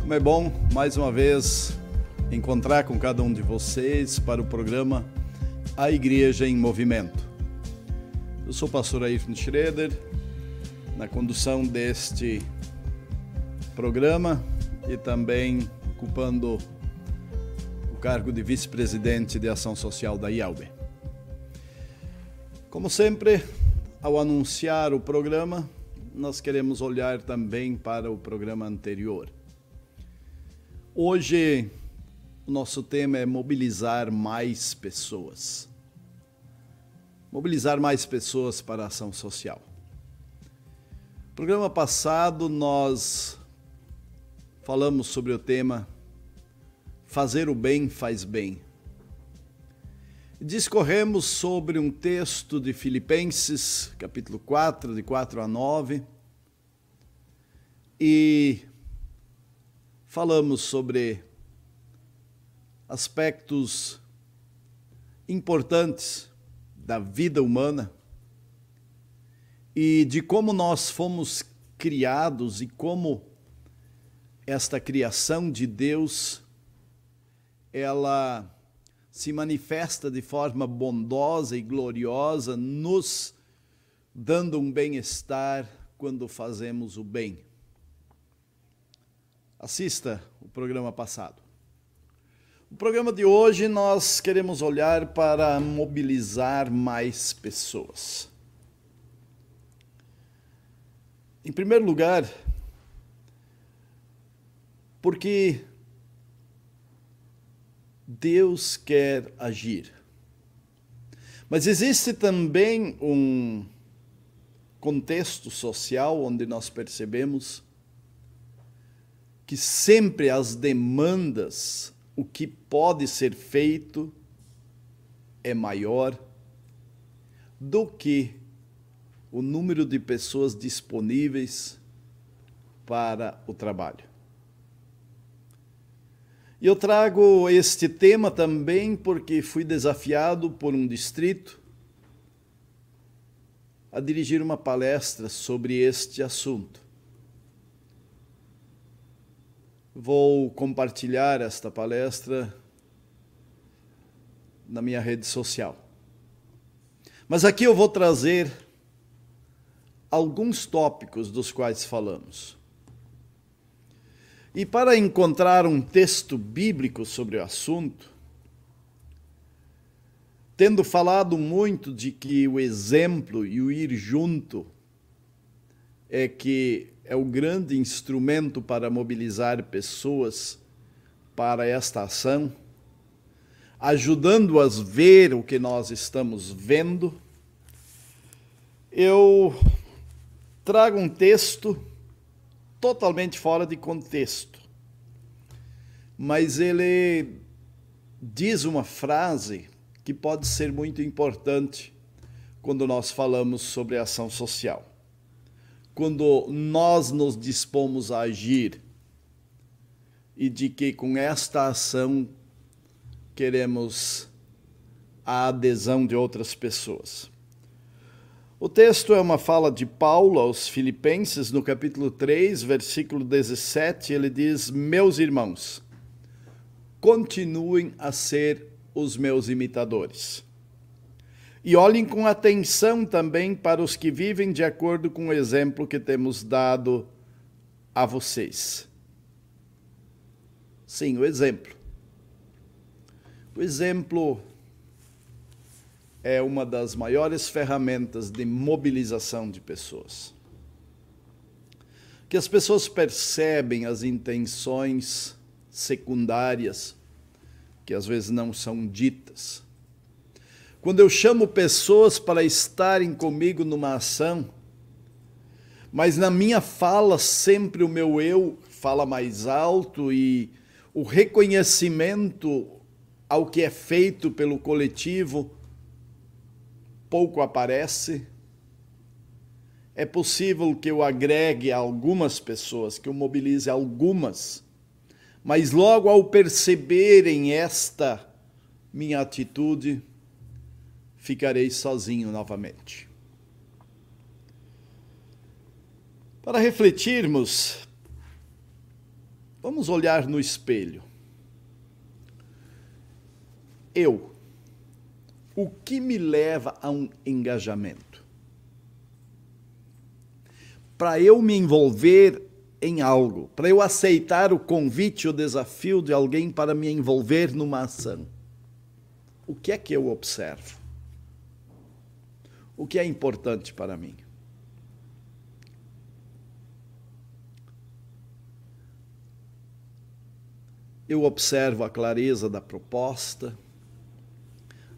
Como é bom mais uma vez encontrar com cada um de vocês para o programa A Igreja em Movimento. Eu sou o pastor Ayrton Schroeder, na condução deste programa e também ocupando o cargo de vice-presidente de ação social da IALB. Como sempre, ao anunciar o programa, nós queremos olhar também para o programa anterior. Hoje, o nosso tema é mobilizar mais pessoas. Mobilizar mais pessoas para a ação social. No programa passado, nós falamos sobre o tema Fazer o bem faz bem discorremos sobre um texto de Filipenses, capítulo 4, de 4 a 9, e falamos sobre aspectos importantes da vida humana e de como nós fomos criados e como esta criação de Deus ela se manifesta de forma bondosa e gloriosa, nos dando um bem-estar quando fazemos o bem. Assista o programa passado. O programa de hoje nós queremos olhar para mobilizar mais pessoas. Em primeiro lugar, porque Deus quer agir. Mas existe também um contexto social onde nós percebemos que sempre as demandas, o que pode ser feito, é maior do que o número de pessoas disponíveis para o trabalho. E eu trago este tema também porque fui desafiado por um distrito a dirigir uma palestra sobre este assunto. Vou compartilhar esta palestra na minha rede social. Mas aqui eu vou trazer alguns tópicos dos quais falamos. E para encontrar um texto bíblico sobre o assunto, tendo falado muito de que o exemplo e o ir junto é que é o grande instrumento para mobilizar pessoas para esta ação, ajudando-as a ver o que nós estamos vendo, eu trago um texto totalmente fora de contexto. Mas ele diz uma frase que pode ser muito importante quando nós falamos sobre ação social. Quando nós nos dispomos a agir e de que com esta ação queremos a adesão de outras pessoas. O texto é uma fala de Paulo aos Filipenses, no capítulo 3, versículo 17. Ele diz: Meus irmãos, continuem a ser os meus imitadores. E olhem com atenção também para os que vivem de acordo com o exemplo que temos dado a vocês. Sim, o exemplo. O exemplo é uma das maiores ferramentas de mobilização de pessoas. Que as pessoas percebem as intenções secundárias, que às vezes não são ditas. Quando eu chamo pessoas para estarem comigo numa ação, mas na minha fala sempre o meu eu fala mais alto e o reconhecimento ao que é feito pelo coletivo pouco aparece. É possível que eu agregue algumas pessoas, que eu mobilize algumas, mas logo ao perceberem esta minha atitude, ficarei sozinho novamente. Para refletirmos, vamos olhar no espelho. Eu, o que me leva a um engajamento? Para eu me envolver em algo, para eu aceitar o convite ou desafio de alguém para me envolver numa ação. O que é que eu observo? O que é importante para mim? Eu observo a clareza da proposta,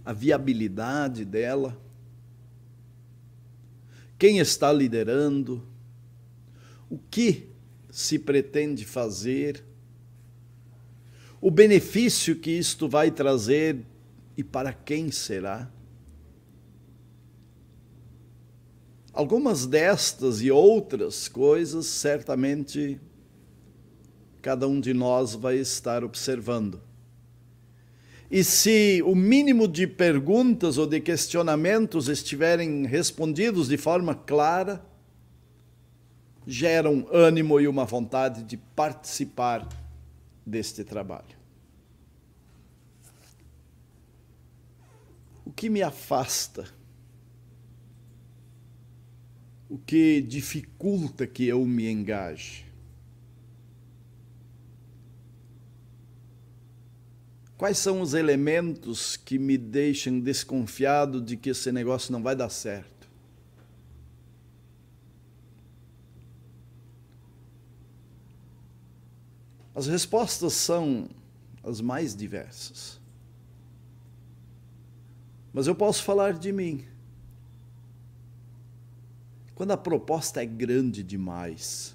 a viabilidade dela, quem está liderando, o que se pretende fazer, o benefício que isto vai trazer e para quem será. Algumas destas e outras coisas, certamente, cada um de nós vai estar observando. E se o mínimo de perguntas ou de questionamentos estiverem respondidos de forma clara, geram ânimo e uma vontade de participar deste trabalho. O que me afasta? O que dificulta que eu me engaje? Quais são os elementos que me deixam desconfiado de que esse negócio não vai dar certo? As respostas são as mais diversas. Mas eu posso falar de mim. Quando a proposta é grande demais,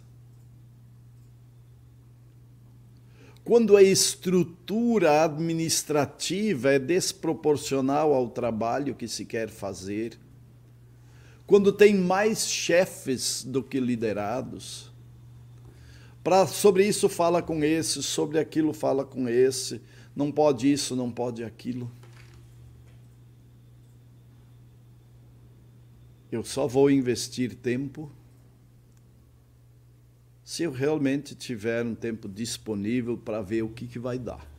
quando a estrutura administrativa é desproporcional ao trabalho que se quer fazer, quando tem mais chefes do que liderados, para sobre isso fala com esse, sobre aquilo fala com esse, não pode isso, não pode aquilo. Eu só vou investir tempo se eu realmente tiver um tempo disponível para ver o que, que vai dar.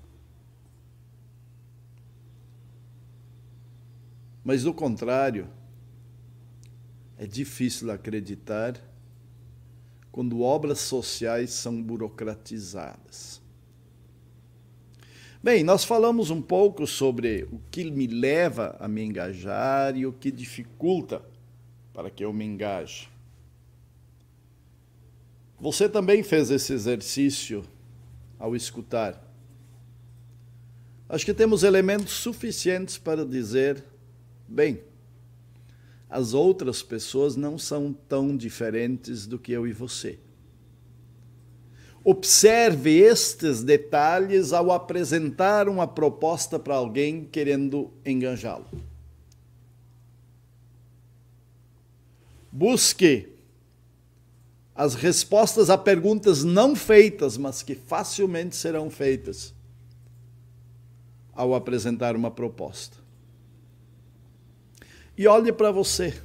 Mas, do contrário, é difícil acreditar quando obras sociais são burocratizadas. Bem, nós falamos um pouco sobre o que me leva a me engajar e o que dificulta para que eu me engaje. Você também fez esse exercício ao escutar. Acho que temos elementos suficientes para dizer, bem, as outras pessoas não são tão diferentes do que eu e você. Observe estes detalhes ao apresentar uma proposta para alguém querendo enganjá-lo. Busque as respostas a perguntas não feitas, mas que facilmente serão feitas ao apresentar uma proposta. E olhe para você.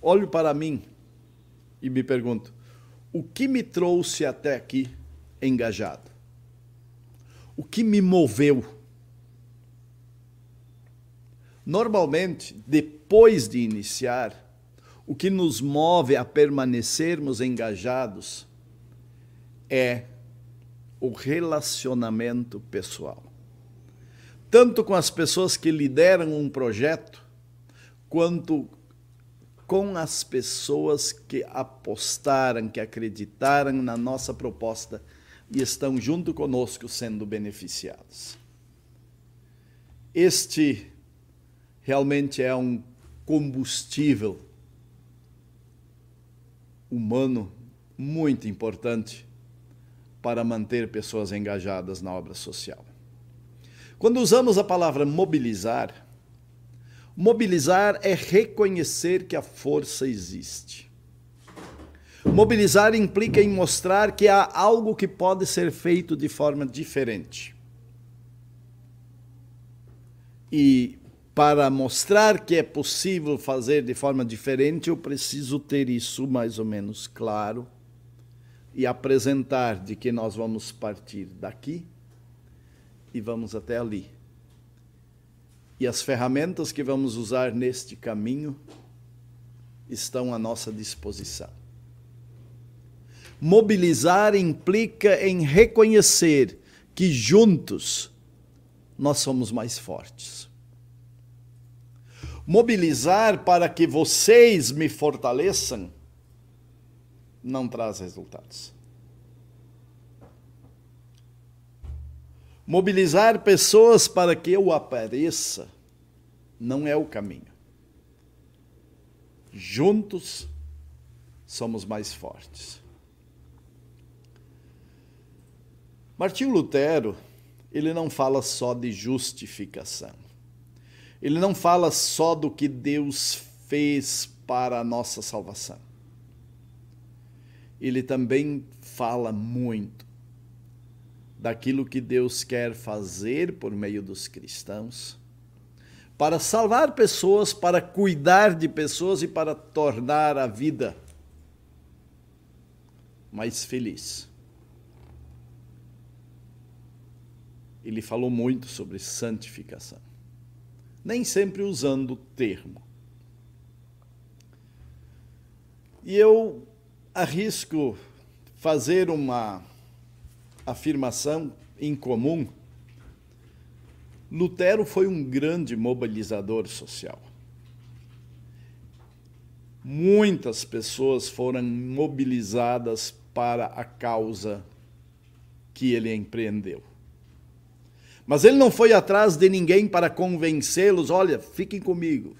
Olhe para mim e me pergunto: o que me trouxe até aqui engajado? O que me moveu? Normalmente, depois de iniciar, o que nos move a permanecermos engajados é o relacionamento pessoal tanto com as pessoas que lideram um projeto, quanto com as pessoas que apostaram, que acreditaram na nossa proposta e estão junto conosco sendo beneficiados. Este realmente é um combustível humano muito importante para manter pessoas engajadas na obra social. Quando usamos a palavra mobilizar, mobilizar é reconhecer que a força existe. Mobilizar implica em mostrar que há algo que pode ser feito de forma diferente. E para mostrar que é possível fazer de forma diferente, eu preciso ter isso mais ou menos claro e apresentar de que nós vamos partir daqui e vamos até ali. E as ferramentas que vamos usar neste caminho estão à nossa disposição. Mobilizar implica em reconhecer que juntos nós somos mais fortes. Mobilizar para que vocês me fortaleçam não traz resultados. Mobilizar pessoas para que eu apareça não é o caminho. Juntos somos mais fortes. Martinho Lutero, ele não fala só de justificação. Ele não fala só do que Deus fez para a nossa salvação. Ele também fala muito daquilo que Deus quer fazer por meio dos cristãos para salvar pessoas, para cuidar de pessoas e para tornar a vida mais feliz. ele falou muito sobre santificação. Nem sempre usando o termo. E eu arrisco fazer uma afirmação incomum. Lutero foi um grande mobilizador social. Muitas pessoas foram mobilizadas para a causa que ele empreendeu. Mas ele não foi atrás de ninguém para convencê-los: olha, fiquem comigo,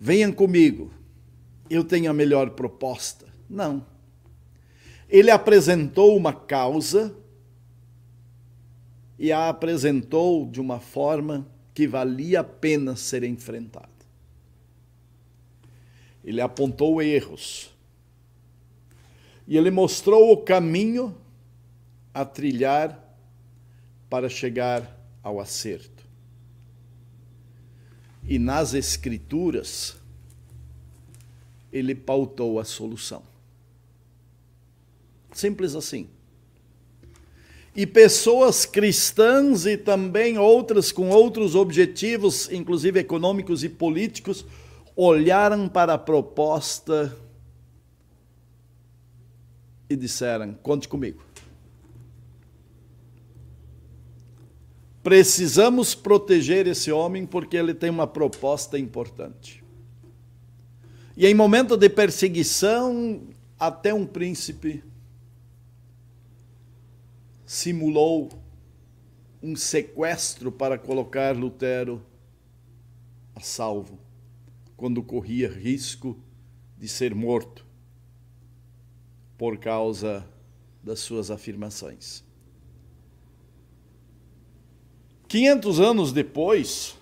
venham comigo, eu tenho a melhor proposta. Não. Ele apresentou uma causa e a apresentou de uma forma que valia a pena ser enfrentada. Ele apontou erros. E ele mostrou o caminho a trilhar para chegar ao acerto. E nas Escrituras, ele pautou a solução. Simples assim. E pessoas cristãs e também outras com outros objetivos, inclusive econômicos e políticos, olharam para a proposta e disseram: conte comigo. Precisamos proteger esse homem porque ele tem uma proposta importante. E em momento de perseguição, até um príncipe simulou um sequestro para colocar Lutero a salvo, quando corria risco de ser morto por causa das suas afirmações. 500 anos depois,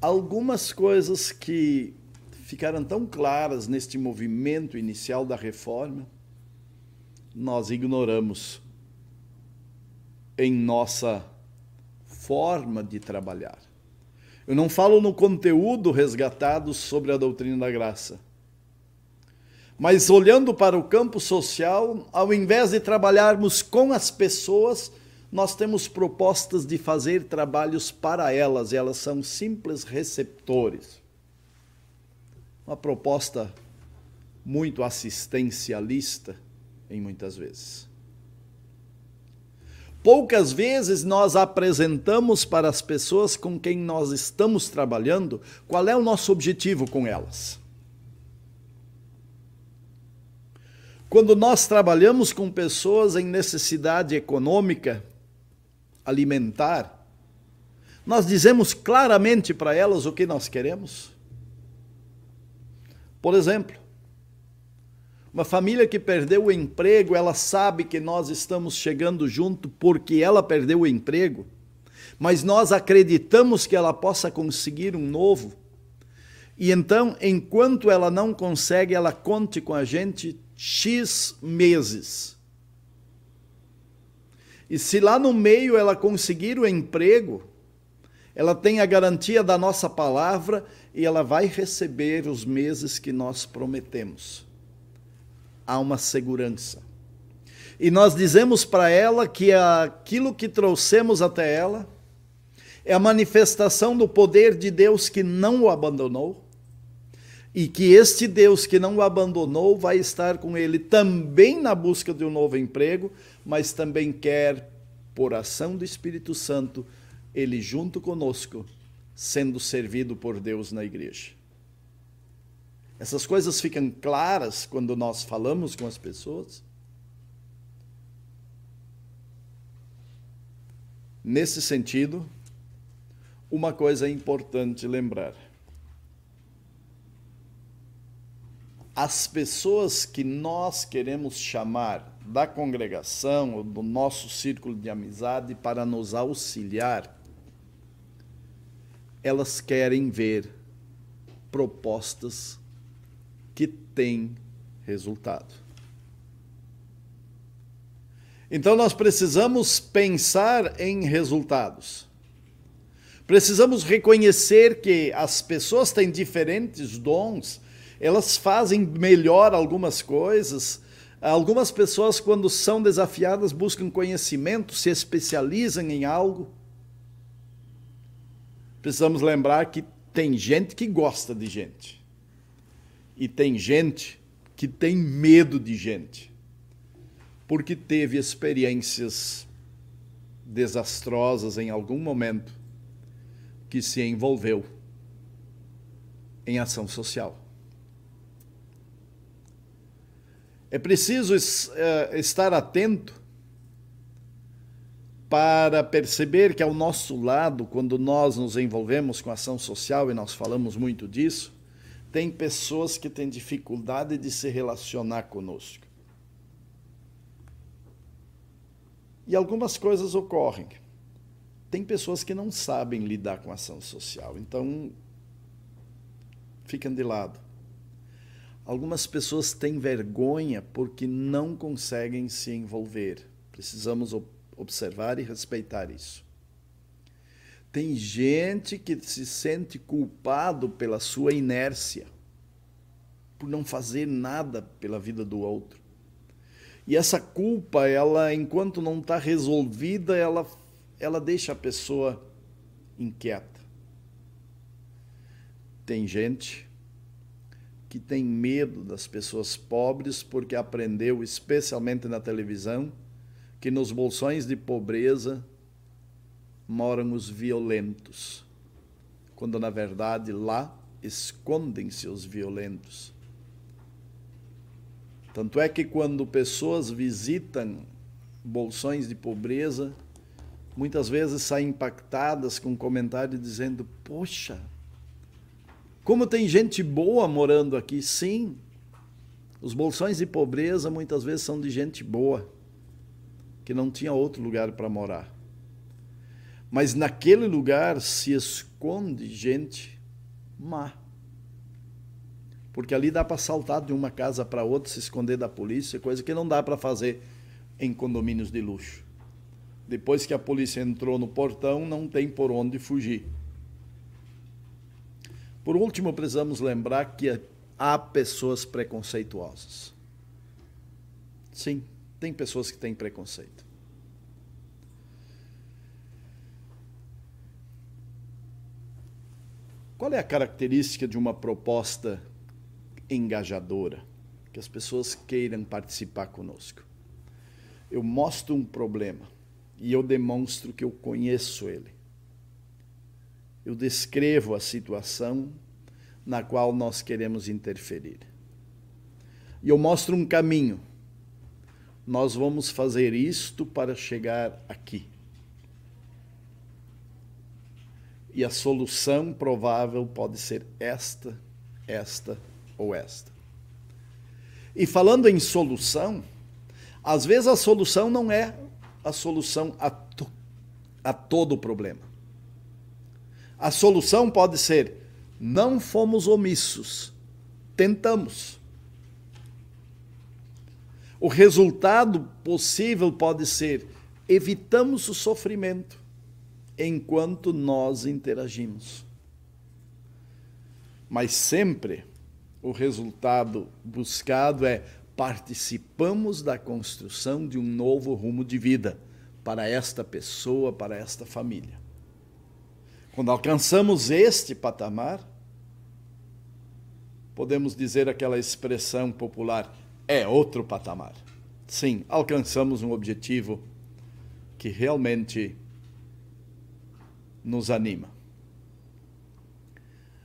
algumas coisas que ficaram tão claras neste movimento inicial da reforma, nós ignoramos em nossa forma de trabalhar. Eu não falo no conteúdo resgatado sobre a doutrina da graça. Mas olhando para o campo social, ao invés de trabalharmos com as pessoas, nós temos propostas de fazer trabalhos para elas, e elas são simples receptores. Uma proposta muito assistencialista, em muitas vezes. Poucas vezes nós apresentamos para as pessoas com quem nós estamos trabalhando qual é o nosso objetivo com elas. Quando nós trabalhamos com pessoas em necessidade econômica, alimentar, nós dizemos claramente para elas o que nós queremos? Por exemplo, uma família que perdeu o emprego, ela sabe que nós estamos chegando junto porque ela perdeu o emprego, mas nós acreditamos que ela possa conseguir um novo. E então, enquanto ela não consegue, ela conte com a gente X meses e se lá no meio ela conseguir o emprego, ela tem a garantia da nossa palavra e ela vai receber os meses que nós prometemos. Há uma segurança. E nós dizemos para ela que aquilo que trouxemos até ela é a manifestação do poder de Deus que não o abandonou e que este Deus que não o abandonou vai estar com ele também na busca de um novo emprego, mas também quer, por ação do Espírito Santo, ele junto conosco, sendo servido por Deus na igreja. Essas coisas ficam claras quando nós falamos com as pessoas. Nesse sentido, uma coisa é importante lembrar. As pessoas que nós queremos chamar da congregação do nosso círculo de amizade para nos auxiliar, elas querem ver propostas que têm resultado. Então nós precisamos pensar em resultados. Precisamos reconhecer que as pessoas têm diferentes dons elas fazem melhor algumas coisas. Algumas pessoas, quando são desafiadas, buscam conhecimento, se especializam em algo. Precisamos lembrar que tem gente que gosta de gente. E tem gente que tem medo de gente. Porque teve experiências desastrosas em algum momento que se envolveu em ação social. É preciso uh, estar atento para perceber que ao nosso lado, quando nós nos envolvemos com ação social, e nós falamos muito disso, tem pessoas que têm dificuldade de se relacionar conosco. E algumas coisas ocorrem. Tem pessoas que não sabem lidar com ação social, então ficam de lado. Algumas pessoas têm vergonha porque não conseguem se envolver. Precisamos observar e respeitar isso. Tem gente que se sente culpado pela sua inércia, por não fazer nada pela vida do outro. E essa culpa, ela, enquanto não está resolvida, ela, ela deixa a pessoa inquieta. Tem gente que tem medo das pessoas pobres porque aprendeu, especialmente na televisão, que nos bolsões de pobreza moram os violentos, quando na verdade lá escondem-se os violentos. Tanto é que quando pessoas visitam bolsões de pobreza, muitas vezes saem impactadas com um comentário dizendo: Poxa, como tem gente boa morando aqui, sim. Os bolsões de pobreza muitas vezes são de gente boa, que não tinha outro lugar para morar. Mas naquele lugar se esconde gente má. Porque ali dá para saltar de uma casa para outra, se esconder da polícia, coisa que não dá para fazer em condomínios de luxo. Depois que a polícia entrou no portão, não tem por onde fugir. Por último, precisamos lembrar que há pessoas preconceituosas. Sim, tem pessoas que têm preconceito. Qual é a característica de uma proposta engajadora? Que as pessoas queiram participar conosco. Eu mostro um problema e eu demonstro que eu conheço ele eu descrevo a situação na qual nós queremos interferir. E eu mostro um caminho. Nós vamos fazer isto para chegar aqui. E a solução provável pode ser esta, esta ou esta. E falando em solução, às vezes a solução não é a solução a, to a todo o problema. A solução pode ser: não fomos omissos, tentamos. O resultado possível pode ser: evitamos o sofrimento. enquanto nós interagimos. Mas sempre o resultado buscado é participamos da construção de um novo rumo de vida para esta pessoa, para esta família. Quando alcançamos este patamar, podemos dizer aquela expressão popular: é outro patamar. Sim, alcançamos um objetivo que realmente nos anima.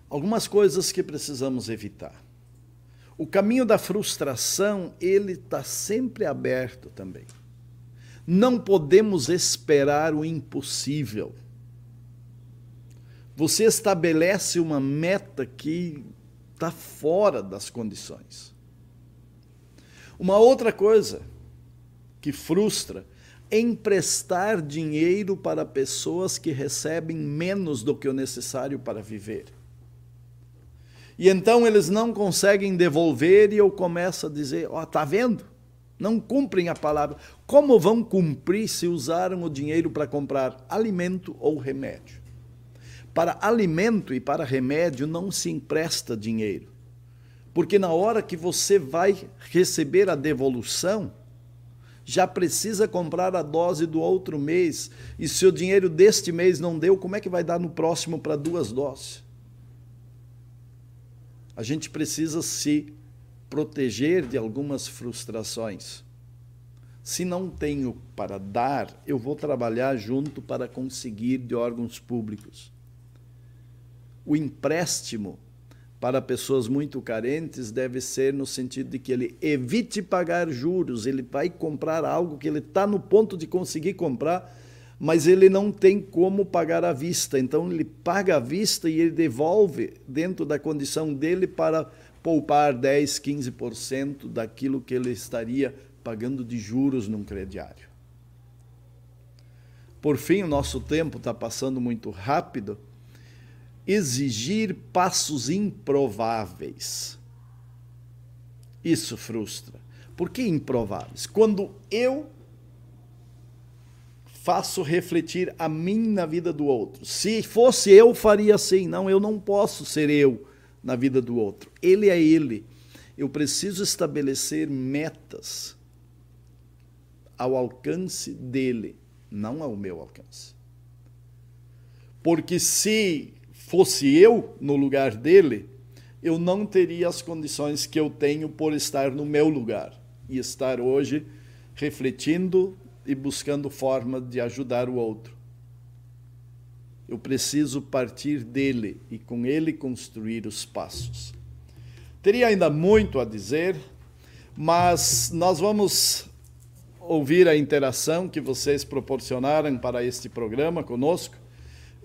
Algumas coisas que precisamos evitar. O caminho da frustração, ele está sempre aberto também. Não podemos esperar o impossível. Você estabelece uma meta que está fora das condições. Uma outra coisa que frustra é emprestar dinheiro para pessoas que recebem menos do que o necessário para viver. E então eles não conseguem devolver e eu começo a dizer: Ó, oh, tá vendo? Não cumprem a palavra. Como vão cumprir se usaram o dinheiro para comprar alimento ou remédio? Para alimento e para remédio não se empresta dinheiro. Porque na hora que você vai receber a devolução, já precisa comprar a dose do outro mês. E se o dinheiro deste mês não deu, como é que vai dar no próximo para duas doses? a gente precisa se proteger de algumas frustrações. Se não tenho para dar, eu vou trabalhar junto para conseguir de órgãos públicos. O empréstimo para pessoas muito carentes deve ser no sentido de que ele evite pagar juros, ele vai comprar algo que ele está no ponto de conseguir comprar mas ele não tem como pagar à vista. Então ele paga à vista e ele devolve dentro da condição dele para poupar 10, 15% daquilo que ele estaria pagando de juros num crediário. Por fim, o nosso tempo está passando muito rápido. Exigir passos improváveis. Isso frustra. Por que improváveis? Quando eu faço refletir a mim na vida do outro. Se fosse eu, faria assim. Não, eu não posso ser eu na vida do outro. Ele é ele. Eu preciso estabelecer metas ao alcance dele, não ao meu alcance. Porque se fosse eu no lugar dele, eu não teria as condições que eu tenho por estar no meu lugar e estar hoje refletindo e buscando forma de ajudar o outro. Eu preciso partir dele e com ele construir os passos. Teria ainda muito a dizer, mas nós vamos ouvir a interação que vocês proporcionaram para este programa conosco.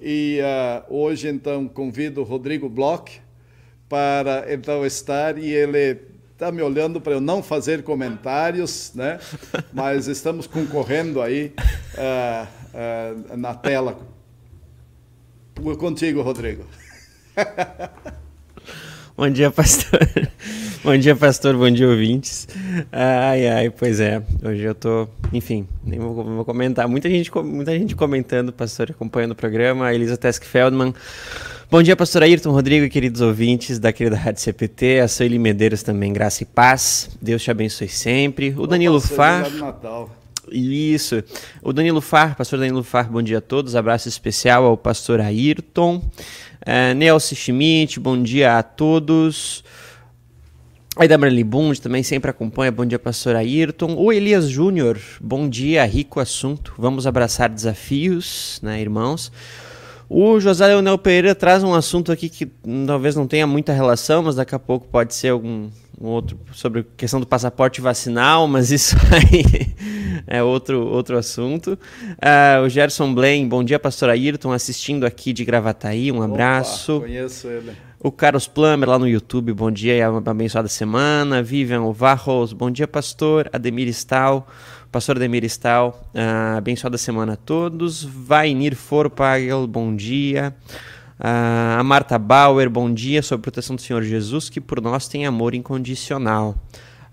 E uh, hoje, então, convido o Rodrigo Bloch para então estar e ele está me olhando para eu não fazer comentários, né? Mas estamos concorrendo aí uh, uh, na tela. Contigo, Rodrigo. Bom dia, pastor. Bom dia, pastor. Bom dia, ouvintes. Ai, ai, pois é. Hoje eu tô, enfim, nem vou, vou comentar. Muita gente, muita gente comentando, pastor, acompanhando o programa. A Elisa Tesk Feldman. Bom dia, pastor Ayrton Rodrigo queridos ouvintes da querida Rádio CPT, a Sueli Medeiros também, graça e paz. Deus te abençoe sempre. O Danilo Far. Isso. O Danilo Far, pastor Danilo Far, bom dia a todos. Abraço especial ao pastor Ayrton. Uh, Nelson Schmidt, bom dia a todos. Aí da Marli Bund também sempre acompanha. Bom dia, pastor Ayrton. O Elias Júnior, bom dia, rico assunto. Vamos abraçar desafios, né, irmãos? O José Leonel Pereira traz um assunto aqui que talvez não tenha muita relação, mas daqui a pouco pode ser algum um outro sobre questão do passaporte vacinal, mas isso aí é outro, outro assunto. Uh, o Gerson Blaine, bom dia, pastor Ayrton, assistindo aqui de Gravataí, um abraço. Opa, conheço ele. O Carlos Plummer lá no YouTube, bom dia e uma abençoada semana. Vivian Ovarros, bom dia, pastor. Ademir Stal, pastor Ademir Stal, uh, abençoada semana a todos. Vainir Forpagel, bom dia. Uh, a Marta Bauer, bom dia, sobre proteção do Senhor Jesus, que por nós tem amor incondicional.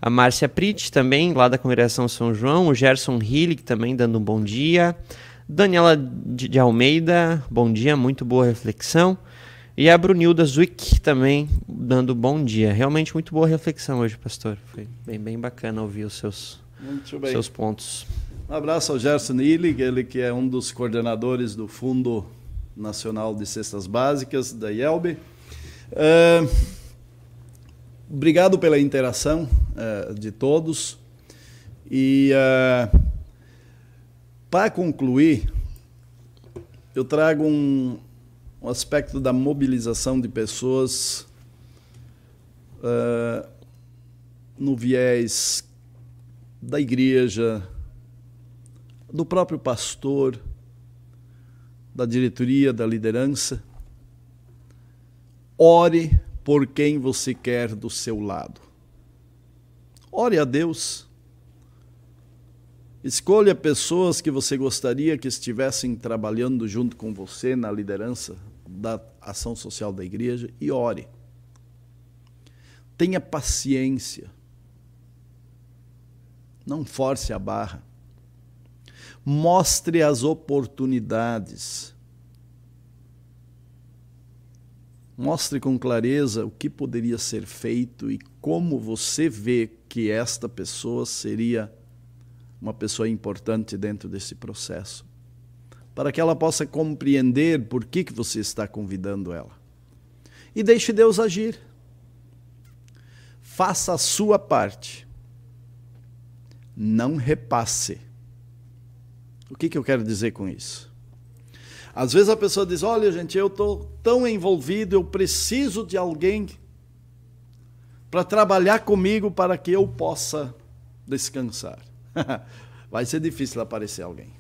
A Márcia Prit, também, lá da Congregação São João. O Gerson Hillig, também dando um bom dia. Daniela de Almeida, bom dia, muito boa reflexão. E a Brunilda Zwick também dando bom dia. Realmente muito boa reflexão hoje, pastor. Foi bem, bem bacana ouvir os seus, seus pontos. Um abraço ao Gerson Illig, ele que é um dos coordenadores do Fundo Nacional de Cestas Básicas, da IELB. Uh, obrigado pela interação uh, de todos. E uh, para concluir, eu trago um, um aspecto da mobilização de pessoas uh, no viés da igreja, do próprio pastor, da diretoria, da liderança. Ore por quem você quer do seu lado. Ore a Deus. Escolha pessoas que você gostaria que estivessem trabalhando junto com você na liderança da ação social da igreja e ore. Tenha paciência. Não force a barra. Mostre as oportunidades. Mostre com clareza o que poderia ser feito e como você vê que esta pessoa seria uma pessoa importante dentro desse processo para que ela possa compreender por que, que você está convidando ela. E deixe Deus agir. Faça a sua parte. Não repasse. O que, que eu quero dizer com isso? Às vezes a pessoa diz: Olha, gente, eu estou tão envolvido, eu preciso de alguém para trabalhar comigo para que eu possa descansar. Vai ser difícil aparecer alguém.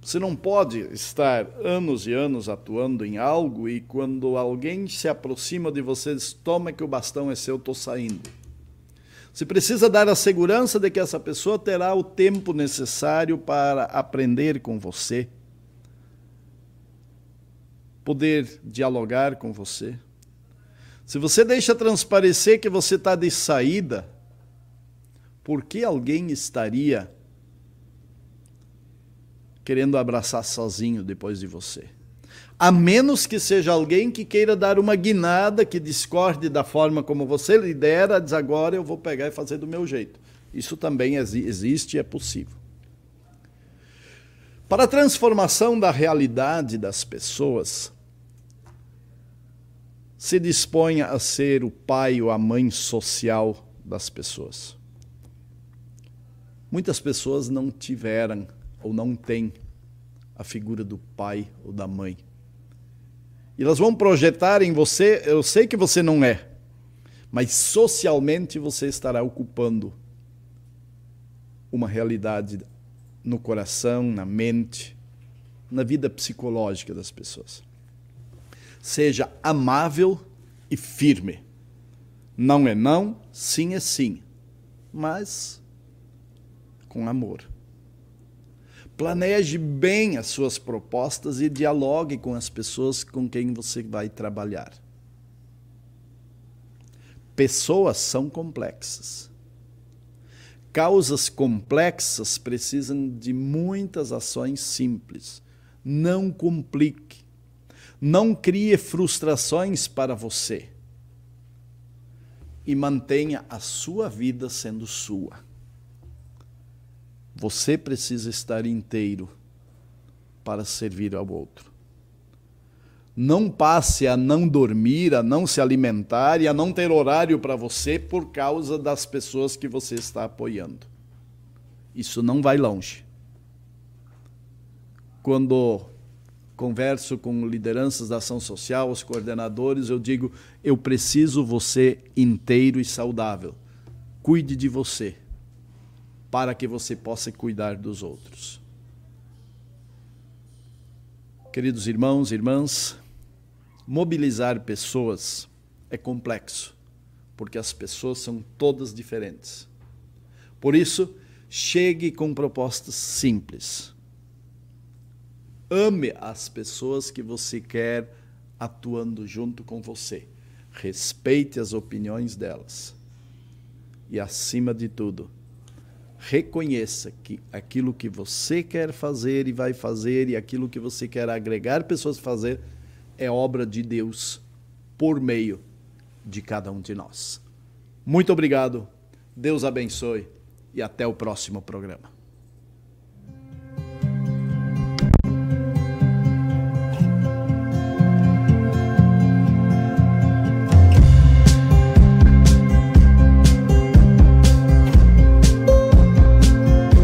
Você não pode estar anos e anos atuando em algo e quando alguém se aproxima de você diz, toma que o bastão é seu, estou saindo. Você precisa dar a segurança de que essa pessoa terá o tempo necessário para aprender com você, poder dialogar com você. Se você deixa transparecer que você está de saída, por que alguém estaria querendo abraçar sozinho depois de você. A menos que seja alguém que queira dar uma guinada, que discorde da forma como você lidera, diz agora eu vou pegar e fazer do meu jeito. Isso também existe e é possível. Para a transformação da realidade das pessoas, se disponha a ser o pai ou a mãe social das pessoas. Muitas pessoas não tiveram ou não têm a figura do pai ou da mãe. E elas vão projetar em você, eu sei que você não é, mas socialmente você estará ocupando uma realidade no coração, na mente, na vida psicológica das pessoas. Seja amável e firme. Não é não, sim é sim, mas com amor. Planeje bem as suas propostas e dialogue com as pessoas com quem você vai trabalhar. Pessoas são complexas. Causas complexas precisam de muitas ações simples. Não complique. Não crie frustrações para você. E mantenha a sua vida sendo sua. Você precisa estar inteiro para servir ao outro. Não passe a não dormir, a não se alimentar e a não ter horário para você por causa das pessoas que você está apoiando. Isso não vai longe. Quando converso com lideranças da ação social, os coordenadores, eu digo: eu preciso você inteiro e saudável. Cuide de você para que você possa cuidar dos outros. Queridos irmãos e irmãs, mobilizar pessoas é complexo, porque as pessoas são todas diferentes. Por isso, chegue com propostas simples. Ame as pessoas que você quer atuando junto com você. Respeite as opiniões delas. E, acima de tudo, reconheça que aquilo que você quer fazer e vai fazer e aquilo que você quer agregar pessoas a fazer é obra de Deus por meio de cada um de nós. Muito obrigado, Deus abençoe e até o próximo programa.